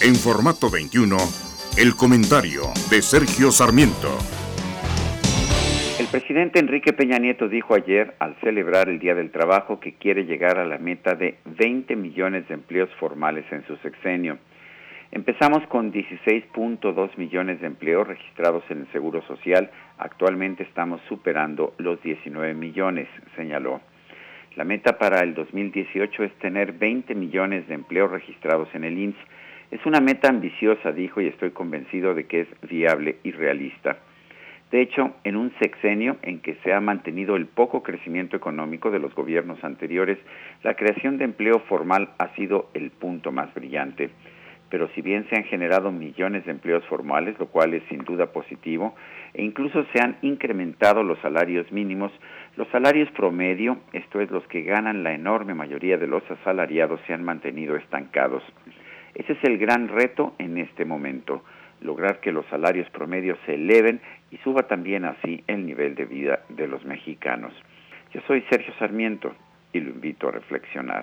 En formato 21, el comentario de Sergio Sarmiento. El presidente Enrique Peña Nieto dijo ayer, al celebrar el Día del Trabajo, que quiere llegar a la meta de 20 millones de empleos formales en su sexenio. Empezamos con 16.2 millones de empleos registrados en el Seguro Social. Actualmente estamos superando los 19 millones, señaló. La meta para el 2018 es tener 20 millones de empleos registrados en el INSS. Es una meta ambiciosa, dijo, y estoy convencido de que es viable y realista. De hecho, en un sexenio en que se ha mantenido el poco crecimiento económico de los gobiernos anteriores, la creación de empleo formal ha sido el punto más brillante pero si bien se han generado millones de empleos formales, lo cual es sin duda positivo, e incluso se han incrementado los salarios mínimos, los salarios promedio, esto es los que ganan la enorme mayoría de los asalariados, se han mantenido estancados. Ese es el gran reto en este momento, lograr que los salarios promedios se eleven y suba también así el nivel de vida de los mexicanos. Yo soy Sergio Sarmiento y lo invito a reflexionar.